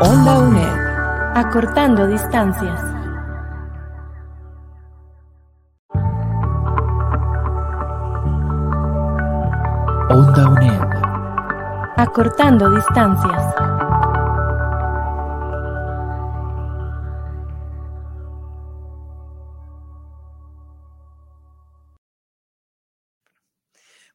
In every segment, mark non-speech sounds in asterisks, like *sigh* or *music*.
Onda UNED. Acortando distancias. Onda UNED. Acortando distancias.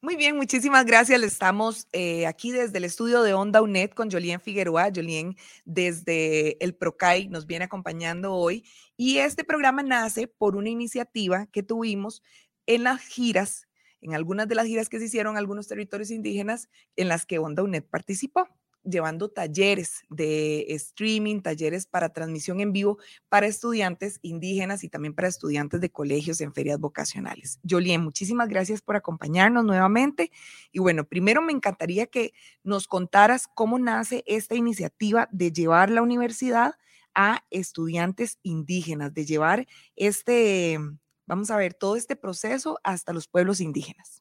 Muy bien, muchísimas gracias. Estamos eh, aquí desde el estudio de Onda UNED con Jolien Figueroa. Jolien desde el PROCAI nos viene acompañando hoy y este programa nace por una iniciativa que tuvimos en las giras, en algunas de las giras que se hicieron en algunos territorios indígenas en las que Onda UNED participó llevando talleres de streaming, talleres para transmisión en vivo para estudiantes indígenas y también para estudiantes de colegios en ferias vocacionales. Jolien, muchísimas gracias por acompañarnos nuevamente. Y bueno, primero me encantaría que nos contaras cómo nace esta iniciativa de llevar la universidad a estudiantes indígenas, de llevar este, vamos a ver, todo este proceso hasta los pueblos indígenas.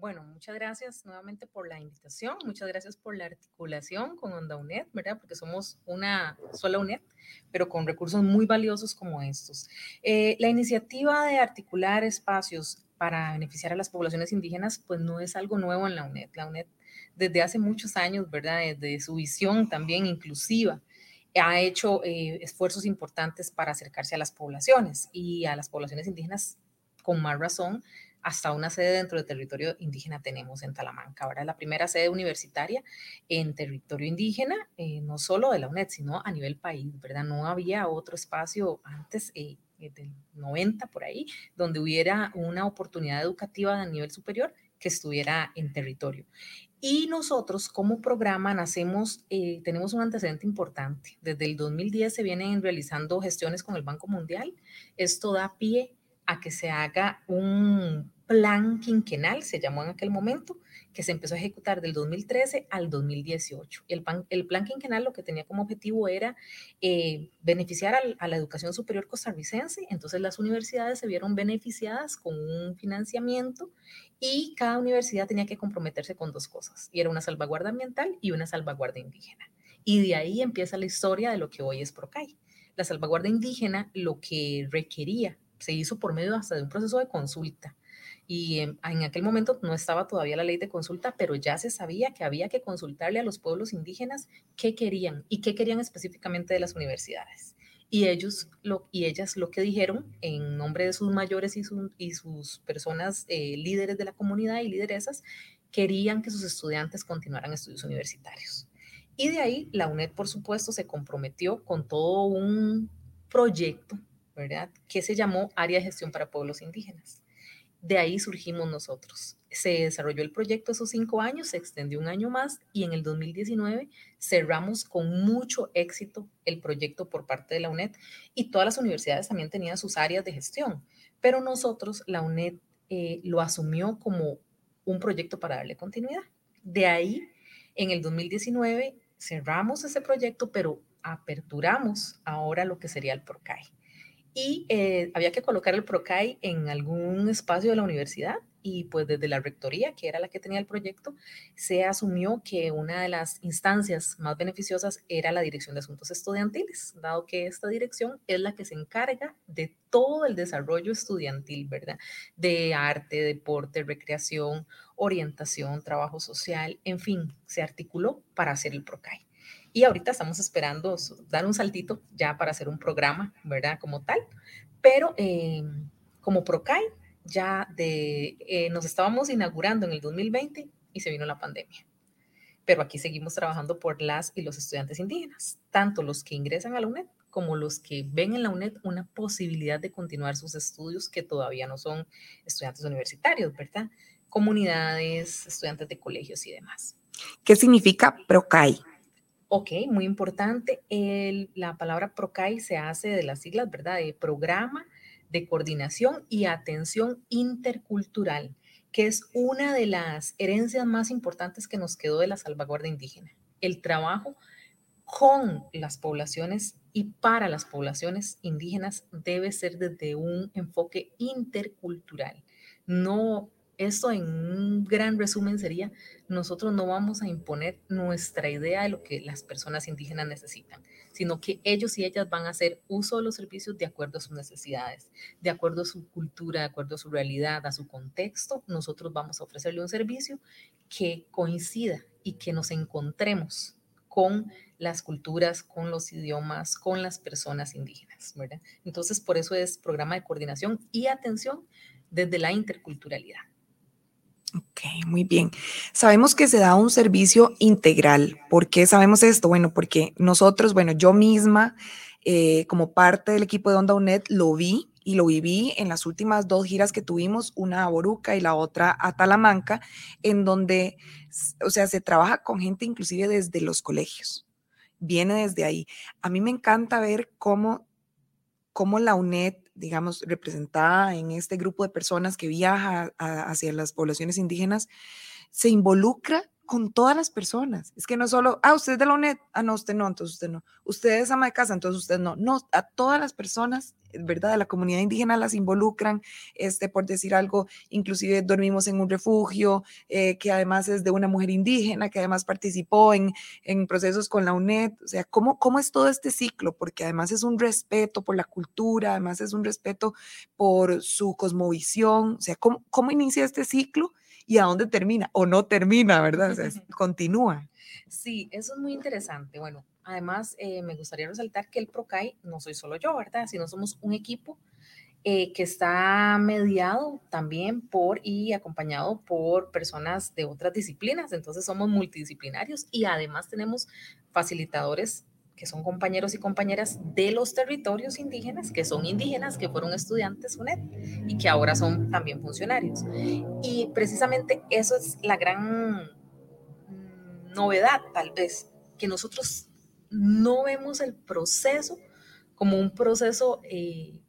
Bueno, muchas gracias nuevamente por la invitación, muchas gracias por la articulación con Onda UNED, ¿verdad? Porque somos una sola UNED, pero con recursos muy valiosos como estos. Eh, la iniciativa de articular espacios para beneficiar a las poblaciones indígenas, pues no es algo nuevo en la UNED. La UNED desde hace muchos años, ¿verdad? Desde su visión también inclusiva, ha hecho eh, esfuerzos importantes para acercarse a las poblaciones y a las poblaciones indígenas con más razón hasta una sede dentro del territorio indígena tenemos en Talamanca. Ahora es la primera sede universitaria en territorio indígena, eh, no solo de la UNED, sino a nivel país, ¿verdad? No había otro espacio antes eh, eh, del 90 por ahí, donde hubiera una oportunidad educativa a nivel superior que estuviera en territorio. Y nosotros como programa nacemos, tenemos un antecedente importante. Desde el 2010 se vienen realizando gestiones con el Banco Mundial. Esto da pie a que se haga un plan quinquenal, se llamó en aquel momento, que se empezó a ejecutar del 2013 al 2018. El, plan, el plan quinquenal lo que tenía como objetivo era eh, beneficiar a la educación superior costarricense, entonces las universidades se vieron beneficiadas con un financiamiento y cada universidad tenía que comprometerse con dos cosas, y era una salvaguarda ambiental y una salvaguarda indígena. Y de ahí empieza la historia de lo que hoy es PROCAI. La salvaguarda indígena lo que requería se hizo por medio hasta de un proceso de consulta. Y en, aquel momento no estaba todavía la ley de consulta, pero ya se sabía que había que consultarle a los pueblos indígenas qué querían y qué querían específicamente de las universidades. Y ellos lo, y ellas lo que dijeron en nombre de sus mayores y, y sus personas eh, líderes de la comunidad y lideresas, querían que sus estudiantes continuaran estudios universitarios. Y de ahí la UNED, por supuesto, se comprometió con todo un proyecto ¿verdad? Que se llamó Área de Gestión para Pueblos Indígenas. De ahí surgimos nosotros. Se desarrolló el proyecto esos cinco años, se extendió un año más y en el 2019 cerramos con mucho éxito el proyecto por parte de la UNED y todas las universidades también tenían sus áreas de gestión, pero nosotros, la UNED, eh, lo asumió como un proyecto para darle continuidad. De ahí, en el 2019 cerramos ese proyecto, pero aperturamos ahora lo que sería el PROCAI y eh, había que colocar el PROCAI en algún espacio de la universidad y pues desde la rectoría, que era la que tenía el proyecto, se asumió que una de las instancias más beneficiosas era la Dirección de Asuntos Estudiantiles, dado que esta dirección es la que se encarga de todo el desarrollo estudiantil, ¿verdad? De arte, deporte, recreación, orientación, trabajo social, en fin, se articuló para hacer el PROCAI. Y ahorita estamos esperando dar un saltito ya para hacer un programa, ¿verdad? Como tal. Pero eh, como PROCAI, ya eh, nos estábamos inaugurando en el 2020 y se vino la pandemia. Pero aquí seguimos trabajando por las y los estudiantes indígenas, tanto los que ingresan a la UNED como los que ven en la UNED una posibilidad de continuar sus estudios que todavía no son estudiantes universitarios, ¿verdad? Comunidades, estudiantes de colegios y demás. ¿Qué significa PROCAI? Ok, muy importante. la palabra PROCAI se hace de las siglas, ¿verdad? De Programa de Coordinación y Atención Intercultural, que es una de las herencias más importantes que nos quedó de la salvaguardia indígena. El trabajo con las poblaciones y para las poblaciones indígenas debe ser desde un enfoque intercultural, no esto en un gran resumen sería, nosotros no vamos a imponer nuestra idea de lo que las personas indígenas necesitan, sino que ellos y ellas van a hacer uso de los servicios de acuerdo a sus necesidades, de acuerdo a su cultura, de acuerdo a su realidad, a su contexto. Nosotros vamos a ofrecerle un servicio que coincida y que nos encontremos con las culturas, con los idiomas, con las personas indígenas. Entonces, por eso es programa de coordinación y atención desde la interculturalidad. Ok, muy bien. Sabemos que se da un servicio integral. ¿Por qué sabemos esto? Bueno, porque nosotros, bueno, yo misma, eh, como parte del equipo de Onda UNED, lo vi y lo viví en las últimas dos giras que tuvimos, una a Boruca y la otra a Talamanca, en donde, o sea, se trabaja con gente inclusive desde los colegios. Viene desde ahí. A mí me encanta ver cómo, cómo la UNED digamos, representada en este grupo de personas que viaja hacia las poblaciones indígenas, se involucra con todas las personas. Es que no solo, ah, usted es de la UNED, ah, no, usted no, entonces usted no. Usted es ama de casa, entonces usted no. No, a todas las personas, ¿verdad? De la comunidad indígena las involucran, este, por decir algo, inclusive dormimos en un refugio, eh, que además es de una mujer indígena, que además participó en, en procesos con la UNED. O sea, ¿cómo, ¿cómo es todo este ciclo? Porque además es un respeto por la cultura, además es un respeto por su cosmovisión. O sea, ¿cómo, cómo inicia este ciclo? Y a dónde termina o no termina, ¿verdad? O sea, *laughs* continúa. Sí, eso es muy interesante. Bueno, además eh, me gustaría resaltar que el PROCAI no soy solo yo, ¿verdad? Sino somos un equipo eh, que está mediado también por y acompañado por personas de otras disciplinas. Entonces somos multidisciplinarios y además tenemos facilitadores que son compañeros y compañeras de los territorios indígenas, que son indígenas, que fueron estudiantes UNED y que ahora son también funcionarios. Y precisamente eso es la gran novedad, tal vez, que nosotros no vemos el proceso como un proceso eh,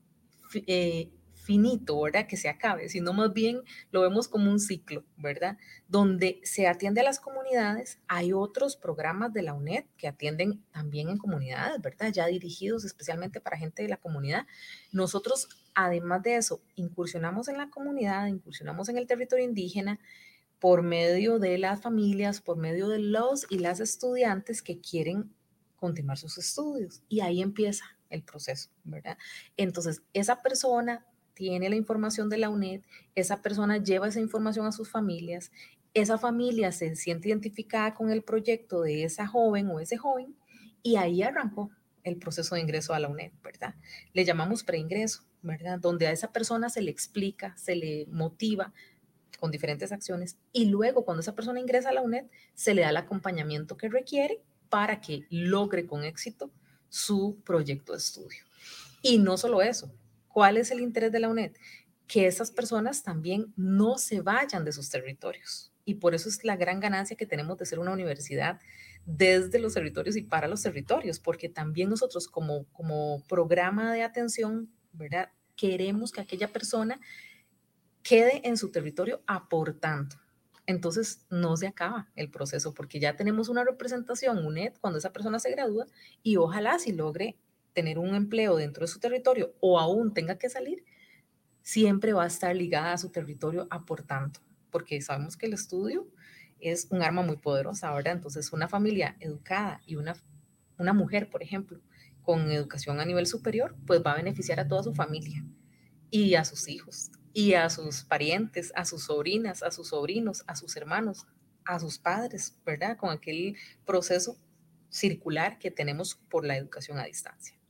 eh, finito, ¿verdad? Que se acabe, sino más bien lo vemos como un ciclo, ¿verdad? Donde se atiende a las comunidades, hay otros programas de la UNED que atienden también en comunidades, ¿verdad? Ya dirigidos especialmente para gente de la comunidad. Nosotros, además de eso, incursionamos en la comunidad, incursionamos en el territorio indígena por medio de las familias, por medio de los y las estudiantes que quieren continuar sus estudios. Y ahí empieza el proceso, ¿verdad? Entonces, esa persona tiene la información de la UNED, esa persona lleva esa información a sus familias, esa familia se siente identificada con el proyecto de esa joven o ese joven y ahí arrancó el proceso de ingreso a la UNED, ¿verdad? Le llamamos preingreso, ¿verdad? Donde a esa persona se le explica, se le motiva con diferentes acciones y luego cuando esa persona ingresa a la UNED se le da el acompañamiento que requiere para que logre con éxito su proyecto de estudio. Y no solo eso, ¿Cuál es el interés de la UNED? Que esas personas también no se vayan de sus territorios. Y por eso es la gran ganancia que tenemos de ser una universidad desde los territorios y para los territorios, porque también nosotros como, como programa de atención, ¿verdad? Queremos que aquella persona quede en su territorio aportando. Entonces no se acaba el proceso porque ya tenemos una representación UNED cuando esa persona se gradúa y ojalá si logre tener un empleo dentro de su territorio o aún tenga que salir, siempre va a estar ligada a su territorio aportando, porque sabemos que el estudio es un arma muy poderosa, ¿verdad? Entonces, una familia educada y una, una mujer, por ejemplo, con educación a nivel superior, pues va a beneficiar a toda su familia y a sus hijos y a sus parientes, a sus sobrinas, a sus sobrinos, a sus hermanos, a sus padres, ¿verdad? Con aquel proceso circular que tenemos por la educación a distancia.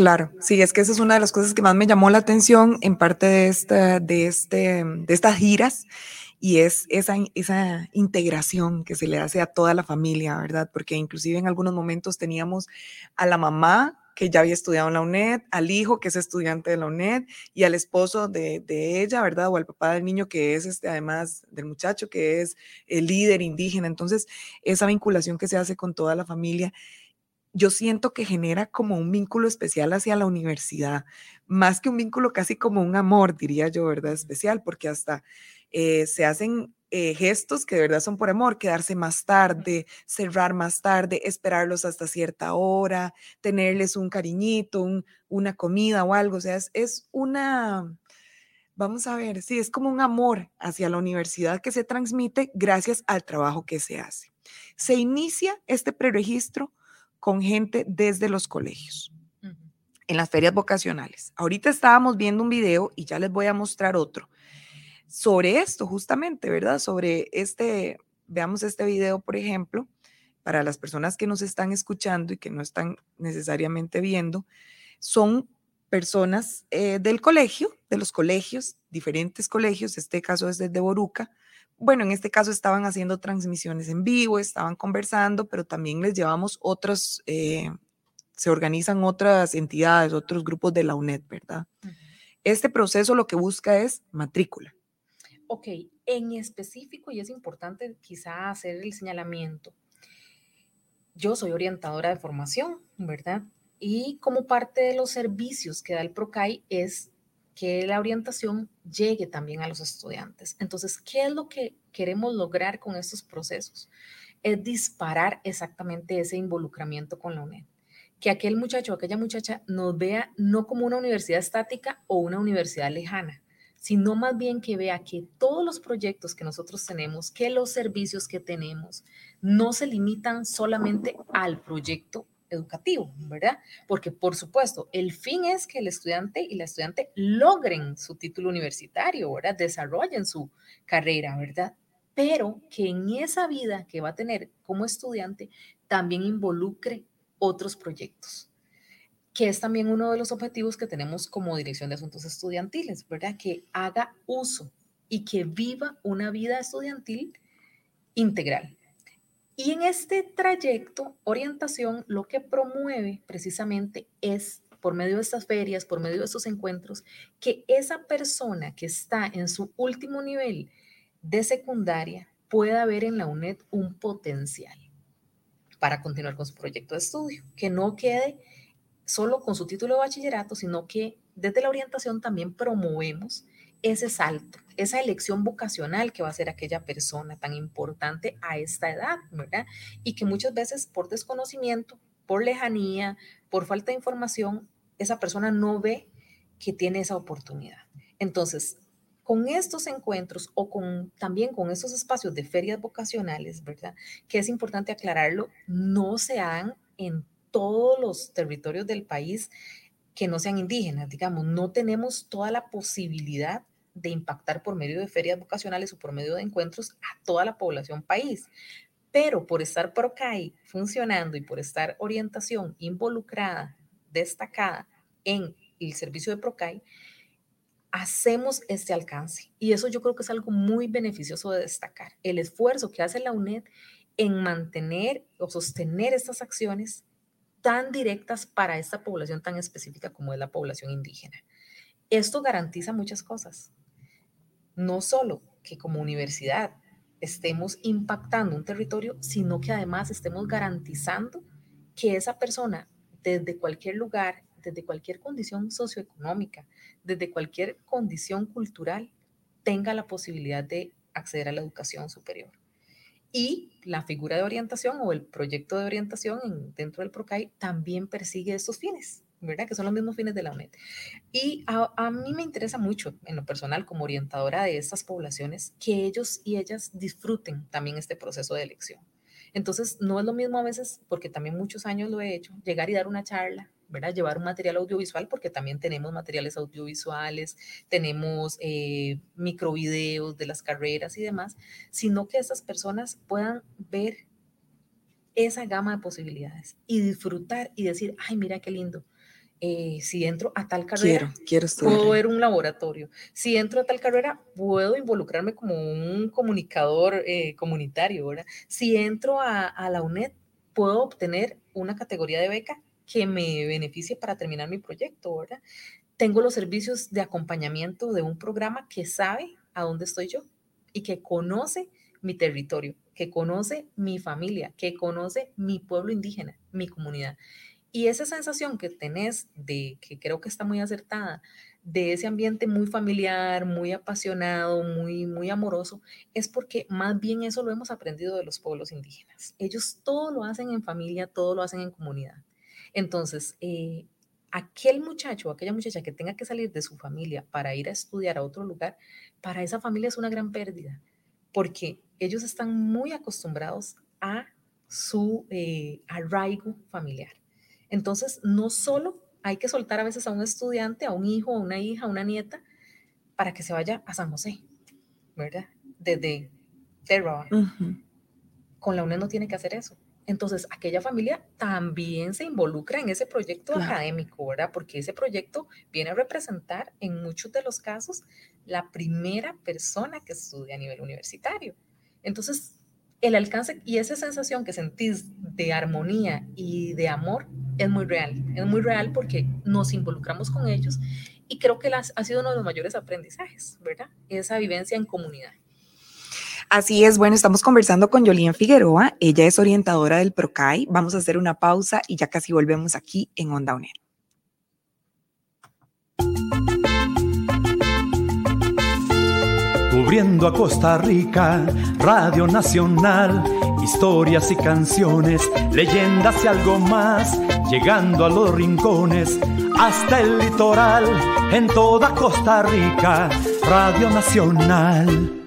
Claro, sí, es que esa es una de las cosas que más me llamó la atención en parte de, esta, de, este, de estas giras y es esa, esa integración que se le hace a toda la familia, ¿verdad? Porque inclusive en algunos momentos teníamos a la mamá que ya había estudiado en la UNED, al hijo que es estudiante de la UNED y al esposo de, ella, ¿verdad? O al papá del niño que es, este, además del muchacho, que es el líder indígena. Entonces, esa vinculación que se hace con toda la familia, yo siento que genera como un vínculo especial hacia la universidad, más que un vínculo casi como un amor, diría yo, ¿verdad? Especial, porque hasta eh, se hacen eh, gestos que de verdad son por amor, quedarse más tarde, cerrar más tarde, esperarlos hasta cierta hora, tenerles un cariñito, una comida o algo. O sea, es, una, vamos a ver, sí, es como un amor hacia la universidad que se transmite gracias al trabajo que se hace. Se inicia este preregistro con gente desde los colegios, en las ferias vocacionales. Ahorita estábamos viendo un video y ya les voy a mostrar otro sobre esto justamente, ¿verdad? Sobre este, veamos este video, por ejemplo, para las personas que nos están escuchando y que no están necesariamente viendo, son personas eh, del colegio, de los colegios, diferentes colegios, este caso es desde Boruca. Bueno, en este caso estaban haciendo transmisiones en vivo, estaban conversando, pero también les llevamos otros, eh, se organizan otras entidades, otros grupos de la UNED, ¿verdad? Este proceso lo que busca es matrícula. Ok, en específico, y es importante quizá hacer el señalamiento, yo soy orientadora de formación, ¿verdad? Y como parte de los servicios que da el PROCAI es que la orientación llegue también a los estudiantes. Entonces, ¿qué es lo que queremos lograr con estos procesos? Es disparar exactamente ese involucramiento con la UNED. Que aquel muchacho o aquella muchacha nos vea no como una universidad estática o una universidad lejana, sino más bien que vea que todos los proyectos que nosotros tenemos, que los servicios que tenemos, no se limitan solamente al proyecto educativo, ¿verdad? Porque por supuesto, el fin es que el estudiante y la estudiante logren su título universitario, ¿verdad? Desarrollen su carrera, ¿verdad? Pero que en esa vida que va a tener como estudiante también involucre otros proyectos que es también uno de los objetivos que tenemos como Dirección de Asuntos Estudiantiles, ¿verdad? Que haga uso y que viva una vida estudiantil integral. Y en este trayecto, orientación lo que promueve precisamente es, por medio de estas ferias, por medio de estos encuentros, que esa persona que está en su último nivel de secundaria pueda ver en la UNED un potencial para continuar con su proyecto de estudio, que no quede solo con su título de bachillerato, sino que desde la orientación también promovemos ese salto, esa elección vocacional que va a ser aquella persona tan importante a esta edad, ¿verdad? Y que muchas veces por desconocimiento, por lejanía, por falta de información, esa persona no ve que tiene esa oportunidad. Entonces, con estos encuentros o con también con estos espacios de ferias vocacionales, ¿verdad? Que es importante aclararlo, no se dan en todos los territorios del país que no sean indígenas, digamos, no tenemos toda la posibilidad de impactar por medio de ferias vocacionales o por medio de encuentros a toda la población país. Pero por estar PROCAI funcionando y por estar orientación involucrada, destacada en el servicio de PROCAI, hacemos este alcance. Y eso yo creo que es algo muy beneficioso de destacar. El esfuerzo que hace la UNED en mantener o sostener estas acciones tan directas para esta población tan específica como es la población indígena. Esto garantiza muchas cosas. No solo que como universidad estemos impactando un territorio, sino que además estemos garantizando que esa persona desde cualquier lugar, desde cualquier condición socioeconómica, desde cualquier condición cultural, tenga la posibilidad de acceder a la educación superior. Y la figura de orientación o el proyecto de orientación dentro del PROCAI también persigue estos fines, ¿verdad? Que son los mismos fines de la UNED. Y a, a, mí me interesa mucho, en lo personal, como orientadora de estas poblaciones, que ellos y ellas disfruten también este proceso de elección. Entonces, no es lo mismo a veces, porque también muchos años lo he hecho, llegar y dar una charla ¿verdad? Llevar un material audiovisual, porque también tenemos materiales audiovisuales, tenemos eh, microvideos de las carreras y demás, sino que esas personas puedan ver esa gama de posibilidades y disfrutar y decir, ay, mira qué lindo. Eh, si entro a tal carrera, quiero, puedo ver un laboratorio. Si entro a tal carrera, puedo involucrarme como un comunicador eh, comunitario, ¿verdad? Si entro a, a la UNED, puedo obtener una categoría de beca que me beneficie para terminar mi proyecto, ¿verdad? Tengo los servicios de acompañamiento de un programa que sabe a dónde estoy yo y que conoce mi territorio, que conoce mi familia, que conoce mi pueblo indígena, mi comunidad. Y esa sensación que tenés de, que creo que está muy acertada, de ese ambiente muy familiar, muy apasionado, muy, muy amoroso, es porque más bien eso lo hemos aprendido de los pueblos indígenas. Ellos todo lo hacen en familia, todo lo hacen en comunidad. Entonces, eh, aquel muchacho o aquella muchacha que tenga que salir de su familia para ir a estudiar a otro lugar, para esa familia es una gran pérdida, porque ellos están muy acostumbrados a su eh, arraigo familiar. Entonces, no solo hay que soltar a veces a un estudiante, a un hijo, a una hija, a una nieta, para que se vaya a San José, ¿verdad? Desde Terra. Con la UNED no tiene que hacer eso. Entonces, aquella familia también se involucra en ese proyecto académico, ¿verdad? Porque ese proyecto viene a representar en muchos de los casos la primera persona que estudia a nivel universitario. Entonces, el alcance y esa sensación que sentís de armonía y de amor es muy real. Es muy real porque nos involucramos con ellos y creo que ha sido uno de los mayores aprendizajes, ¿verdad? Esa vivencia en comunidad. Así es, bueno, estamos conversando con Yolien Figueroa, ella es orientadora del PROCAI. Vamos a hacer una pausa y ya casi volvemos aquí en Onda UNED. Cubriendo a Costa Rica, Radio Nacional, historias y canciones, leyendas y algo más, llegando a los rincones, hasta el litoral, en toda Costa Rica, Radio Nacional.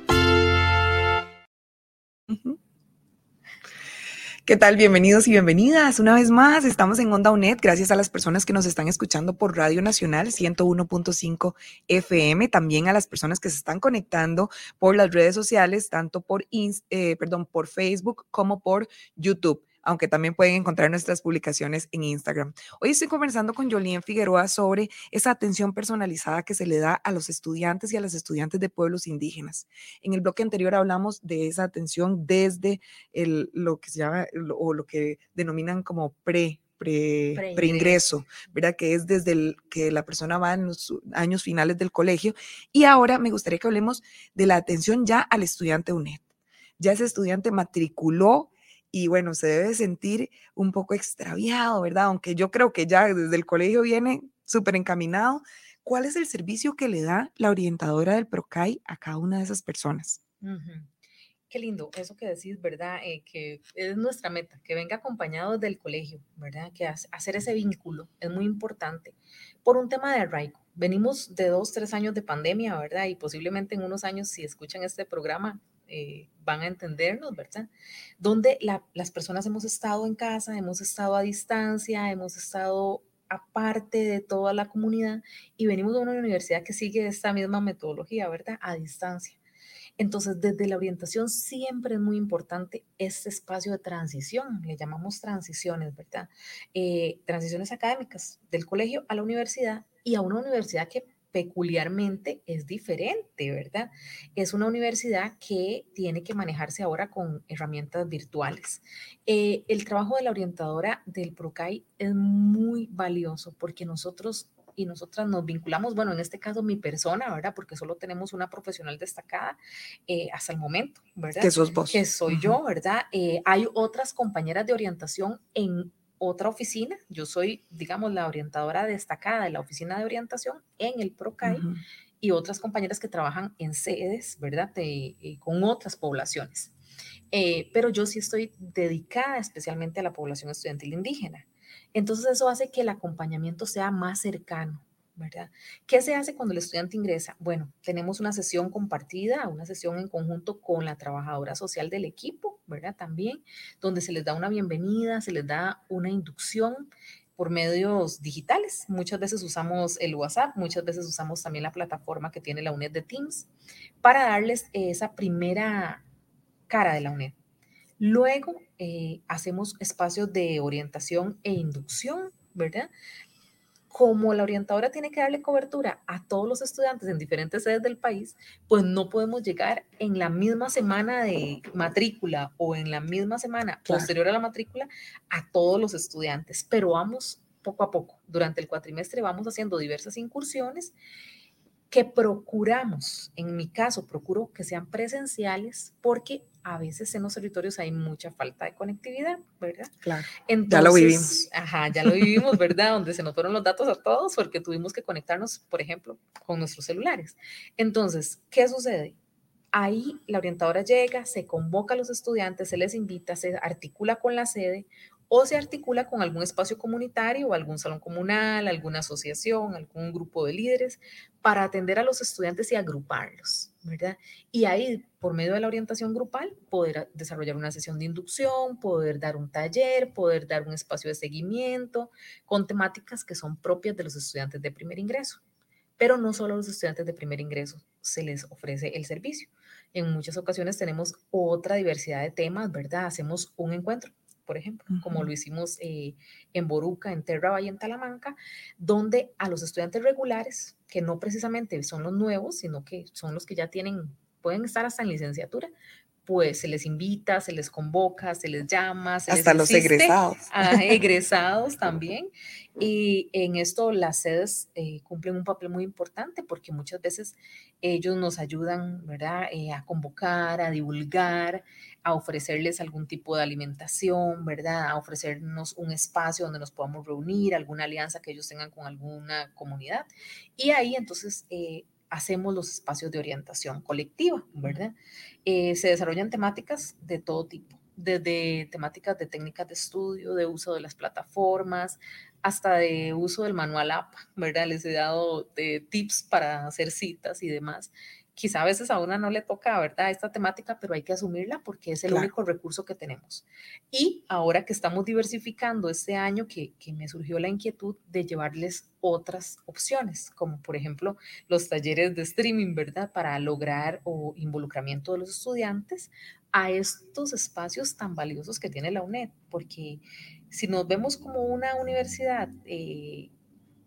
¿Qué tal? Bienvenidos y bienvenidas. Una vez más, estamos en Onda UNED, gracias a las personas que nos están escuchando por Radio Nacional 101.5 FM, también a las personas que se están conectando por las redes sociales, tanto por, eh, perdón, por Facebook como por YouTube aunque también pueden encontrar nuestras publicaciones en Instagram. Hoy estoy conversando con Jolien Figueroa sobre esa atención personalizada que se le da a los estudiantes y a las estudiantes de pueblos indígenas. En el bloque anterior hablamos de esa atención desde el, lo que se llama o lo que denominan como pre preingreso, ¿verdad? Que es desde el que la persona va en los años finales del colegio. Y ahora me gustaría que hablemos de la atención ya al estudiante UNED. Ya ese estudiante matriculó y bueno, se debe sentir un poco extraviado, ¿verdad? Aunque yo creo que ya desde el colegio viene súper encaminado. ¿Cuál es el servicio que le da la orientadora del PROCAI a cada una de esas personas? Qué lindo eso que decís, ¿verdad? Eh, que es nuestra meta, que venga acompañado del colegio, ¿verdad? Que hacer ese vínculo es muy importante por un tema de arraigo. Venimos de dos, tres años de pandemia, ¿verdad? Y posiblemente en unos años, si escuchan este programa, eh, van a entendernos, ¿verdad? Donde las personas hemos estado en casa, hemos estado a distancia, hemos estado aparte de toda la comunidad y venimos de una universidad que sigue esta misma metodología, ¿verdad? A distancia. Entonces, desde la orientación siempre es muy importante este espacio de transición, le llamamos transiciones, ¿verdad? Eh, transiciones académicas del colegio a la universidad y a una universidad que peculiarmente es diferente, ¿verdad? Es una universidad que tiene que manejarse ahora con herramientas virtuales. Eh, el trabajo de la orientadora del PROCAI es muy valioso porque nosotros y nosotras nos vinculamos, bueno, en este caso mi persona, ¿verdad? Porque solo tenemos una profesional destacada eh, hasta el momento, ¿verdad? Que sos vos. Que soy yo, ¿verdad? Eh, hay otras compañeras de orientación en otra oficina. Yo soy, digamos, la orientadora destacada de la oficina de orientación en el PROCAI y otras compañeras que trabajan en sedes, ¿verdad? De, eh, con otras poblaciones. Eh, pero yo sí estoy dedicada especialmente a la población estudiantil indígena. Entonces eso hace que el acompañamiento sea más cercano, ¿verdad? ¿Qué se hace cuando el estudiante ingresa? Bueno, tenemos una sesión compartida, una sesión en conjunto con la trabajadora social del equipo, ¿verdad? También, donde se les da una bienvenida, se les da una inducción por medios digitales. Muchas veces usamos el WhatsApp, muchas veces usamos también la plataforma que tiene la UNED de Teams para darles esa primera cara de la UNED. Luego eh, hacemos espacios de orientación e inducción, ¿verdad? Como la orientadora tiene que darle cobertura a todos los estudiantes en diferentes sedes del país, pues no podemos llegar en la misma semana de matrícula o en la misma semana posterior a la matrícula a todos los estudiantes, pero vamos poco a poco. Durante el cuatrimestre vamos haciendo diversas incursiones que procuramos, en mi caso, procuro que sean presenciales porque a veces en los territorios hay mucha falta de conectividad, ¿verdad? Claro. ya lo vivimos. Ajá, ya lo vivimos, ¿verdad? Donde se nos fueron los datos a todos porque tuvimos que conectarnos, por ejemplo, con nuestros celulares. Entonces, ¿qué sucede? Ahí la orientadora llega, se convoca a los estudiantes, se les invita, se articula con la sede o se articula con algún espacio comunitario o algún salón comunal, alguna asociación, algún grupo de líderes para atender a los estudiantes y agruparlos, ¿verdad? Y ahí, por medio de la orientación grupal, poder desarrollar una sesión de inducción, poder dar un taller, poder dar un espacio de seguimiento con temáticas que son propias de los estudiantes de primer ingreso. Pero no solo a los estudiantes de primer ingreso se les ofrece el servicio. En muchas ocasiones tenemos otra diversidad de temas, ¿verdad? Hacemos un encuentro por ejemplo, como lo hicimos eh, en Boruca, en Terra y en Talamanca, donde a los estudiantes regulares, que no precisamente son los nuevos, sino que son los que ya tienen, pueden estar hasta en licenciatura, pues se les invita, se les convoca, se les llama, se hasta los egresados. *laughs* egresados también. *laughs* Y en esto las sedes eh, cumplen un papel muy importante porque muchas veces ellos nos ayudan, ¿verdad?, eh, a convocar, a divulgar, a ofrecerles algún tipo de alimentación, ¿verdad?, a ofrecernos un espacio donde nos podamos reunir, alguna alianza que ellos tengan con alguna comunidad. Y ahí entonces eh, hacemos los espacios de orientación colectiva, ¿verdad? Eh, se desarrollan temáticas de todo tipo, desde temáticas de técnicas de estudio, de uso de las plataformas, hasta de uso del manual app, ¿verdad? Les he dado de tips para hacer citas y demás quizá a veces a una no le toca, ¿verdad? Esta temática, pero hay que asumirla porque es el único recurso que tenemos. Y ahora que estamos diversificando este año, que, que, me surgió la inquietud de llevarles otras opciones, como por ejemplo los talleres de streaming, ¿verdad? Para lograr o involucramiento de los estudiantes a estos espacios tan valiosos que tiene la UNED, porque si nos vemos como una universidad eh,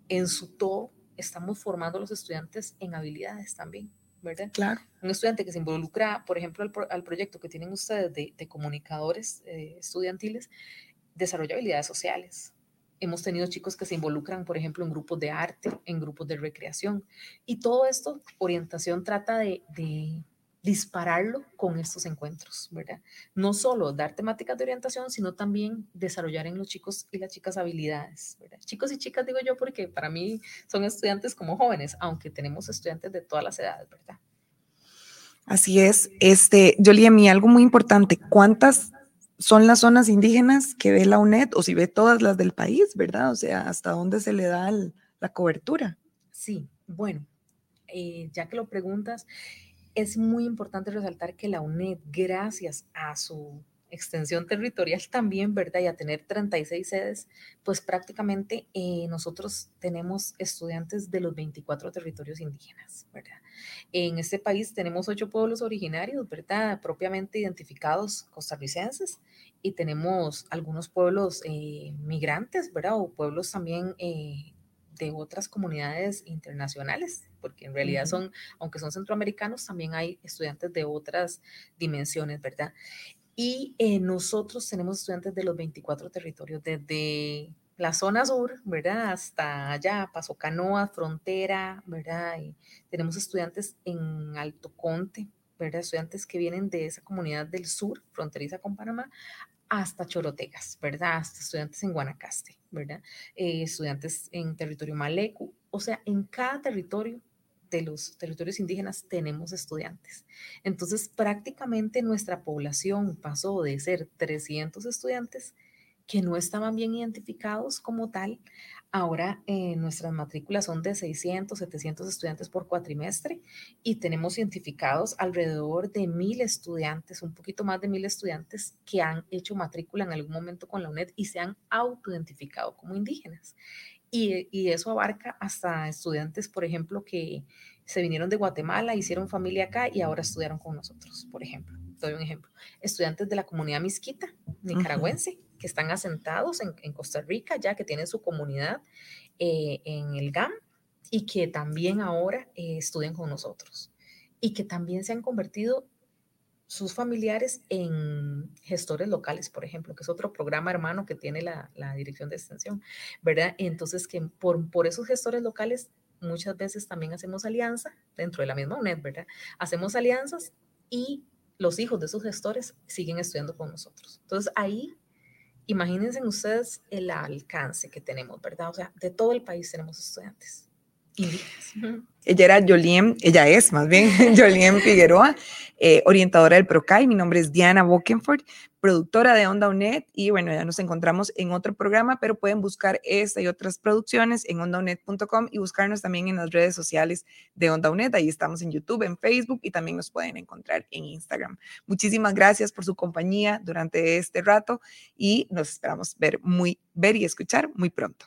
en su todo, estamos formando a los estudiantes en habilidades también. ¿Verdad? Claro. Un estudiante que se involucra, por ejemplo, al, proyecto que tienen ustedes de, comunicadores eh, estudiantiles, desarrolla habilidades sociales. Hemos tenido chicos que se involucran, por ejemplo, en grupos de arte, en grupos de recreación. Y todo esto, orientación trata de, de dispararlo con estos encuentros, ¿verdad? No solo dar temáticas de orientación, sino también desarrollar en los chicos y las chicas habilidades, ¿verdad? Chicos y chicas digo yo porque para mí son estudiantes como jóvenes, aunque tenemos estudiantes de todas las edades, ¿verdad? Así es. Este, Jolie, a mí algo muy importante, ¿cuántas son las zonas indígenas que ve la UNED o si ve todas las del país, ¿verdad? O sea, ¿hasta dónde se le da la cobertura? Sí, bueno, eh, ya que lo preguntas, es muy importante resaltar que la UNED, gracias a su extensión territorial también, ¿verdad? Y a tener 36 sedes, pues prácticamente eh, nosotros tenemos estudiantes de los 24 territorios indígenas, ¿verdad? En este país tenemos ocho pueblos originarios, ¿verdad? Propiamente identificados costarricenses y tenemos algunos pueblos eh, migrantes, ¿verdad? O pueblos también eh, de otras comunidades internacionales, porque en realidad son, aunque son centroamericanos, también hay estudiantes de otras dimensiones, ¿verdad? Y eh, nosotros tenemos estudiantes de los 24 territorios, desde la zona sur, ¿verdad? Hasta allá, Paso Canoa, Frontera, ¿verdad? Y tenemos estudiantes en Alto Conte, ¿verdad? Estudiantes que vienen de esa comunidad del sur, fronteriza con Panamá, hasta Chorotegas, ¿verdad? Hasta estudiantes en Guanacaste, ¿verdad? Eh, estudiantes en territorio Malecu, o sea, en cada territorio de los territorios indígenas tenemos estudiantes. Entonces, prácticamente nuestra población pasó de ser 300 estudiantes que no estaban bien identificados como tal. Ahora eh, nuestras matrículas son de 600, 700 estudiantes por cuatrimestre y tenemos identificados alrededor de mil estudiantes, un poquito más de mil estudiantes que han hecho matrícula en algún momento con la UNED y se han autoidentificado como indígenas. Y, y eso abarca hasta estudiantes, por ejemplo, que se vinieron de Guatemala, hicieron familia acá y ahora estudiaron con nosotros, por ejemplo. Doy un ejemplo. Estudiantes de la comunidad misquita, nicaragüense, que están asentados en, Costa Rica, ya que tienen su comunidad eh, en el GAM y que también ahora eh, estudian con nosotros y que también se han convertido sus familiares en gestores locales, por ejemplo, que es otro programa hermano que tiene la, Dirección de Extensión, ¿verdad? Entonces, que por, por esos gestores locales muchas veces también hacemos alianza dentro de la misma UNED, ¿verdad? Hacemos alianzas y los hijos de esos gestores siguen estudiando con nosotros. Entonces, ahí imagínense ustedes el alcance que tenemos, ¿verdad? O sea, de todo el país tenemos estudiantes. Ella era Jolien, ella es más bien *laughs* Jolien Figueroa, eh, orientadora del PROCAI. Mi nombre es Diana Bokenford, productora de Onda UNED. Y bueno, ya nos encontramos en otro programa, pero pueden buscar esta y otras producciones en ondaunet.com y buscarnos también en las redes sociales de Onda UNED. Ahí estamos en YouTube, en Facebook y también nos pueden encontrar en Instagram. Muchísimas gracias por su compañía durante este rato y nos esperamos ver, muy, ver y escuchar muy pronto.